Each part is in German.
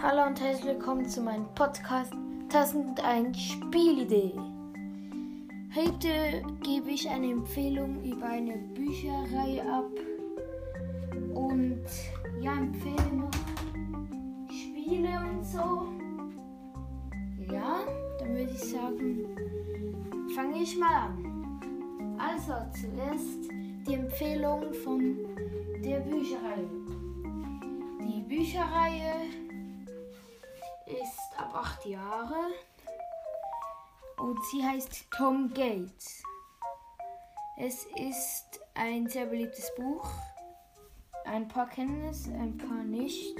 Hallo und herzlich willkommen zu meinem Podcast 1001 Spielidee. Heute gebe ich eine Empfehlung über eine Bücherreihe ab und ja, empfehle noch Spiele und so. Ja, dann würde ich sagen, fange ich mal an. Also zuerst die Empfehlung von der Bücherreihe. Die Bücherreihe acht Jahre und sie heißt Tom Gates. Es ist ein sehr beliebtes Buch. Ein paar kennen es, ein paar nicht.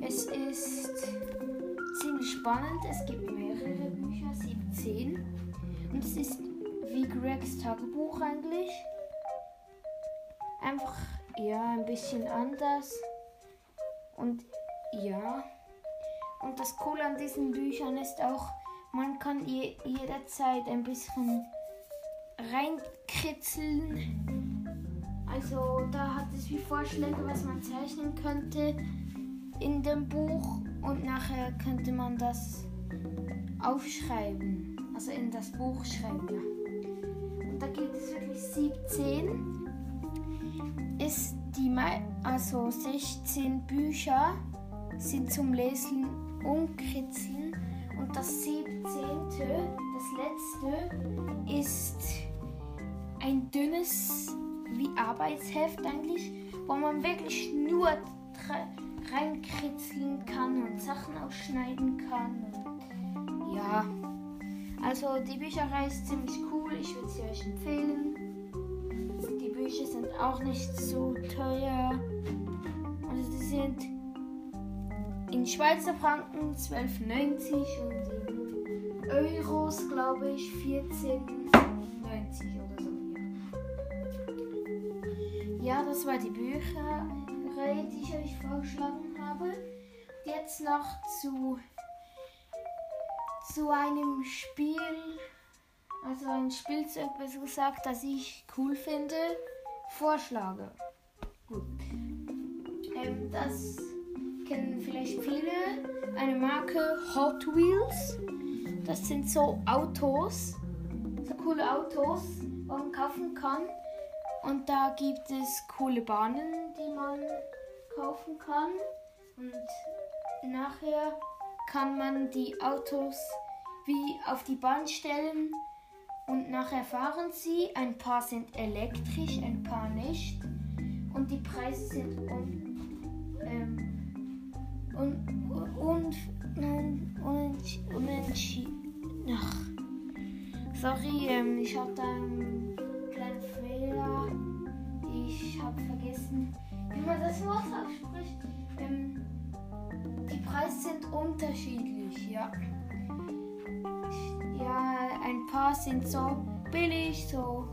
Es ist ziemlich spannend. Es gibt mehrere Bücher, 17. Und es ist wie Gregs Tagebuch eigentlich. Einfach, ja, ein bisschen anders. Und ja. Und das Coole an diesen Büchern ist auch, man kann je, jederzeit ein bisschen reinkritzeln. Also da hat es wie Vorschläge, was man zeichnen könnte in dem Buch und nachher könnte man das aufschreiben. Also in das Buch schreiben. Und da gibt es wirklich 17. Ist die, also 16 Bücher sind zum Lesen und Kritzeln. Und das 17., das letzte, ist ein dünnes wie Arbeitsheft eigentlich, wo man wirklich nur reinkritzeln kann und Sachen ausschneiden kann. Ja, also die Bücherei ist ziemlich cool, ich würde sie euch empfehlen. Die Bücher sind auch nicht so teuer. Also die sind in Schweizer Franken 12,90 und in Euros, glaube ich, 14,90 oder so. Ja. das war die Bücherreihe, die ich euch vorgeschlagen habe. Jetzt noch zu, zu einem Spiel, also ein Spielzeug, besser gesagt, das ich cool finde, vorschlage. Gut. Ähm, das kennen vielleicht viele eine Marke Hot Wheels. Das sind so Autos, so coole Autos, die man kaufen kann. Und da gibt es coole Bahnen, die man kaufen kann. Und nachher kann man die Autos wie auf die Bahn stellen und nachher fahren sie. Ein paar sind elektrisch, ein paar nicht. Und die Preise sind um, ähm, und, und, und, und, unentschieden. Ach. Sorry, ähm, ich habe da einen kleinen Fehler. Ich habe vergessen, wie man das Wort ausspricht. Ähm, die Preise sind unterschiedlich, ja. Ja, ein paar sind so billig, so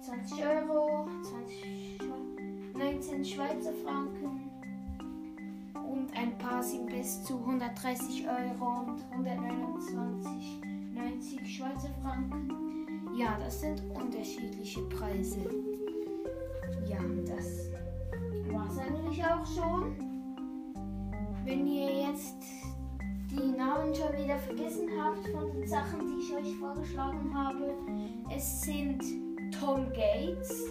20 Euro, 20, 19 Schweizer Franken und ein paar sind bis zu 130 Euro und 129,90 Schweizer Franken. Ja, das sind unterschiedliche Preise. Ja, das war es eigentlich auch schon. Wenn ihr jetzt die Namen schon wieder vergessen habt von den Sachen, die ich euch vorgeschlagen habe, es sind Tom Gates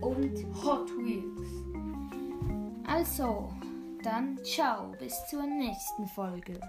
und Hot Wheels. Also, dann ciao, bis zur nächsten Folge.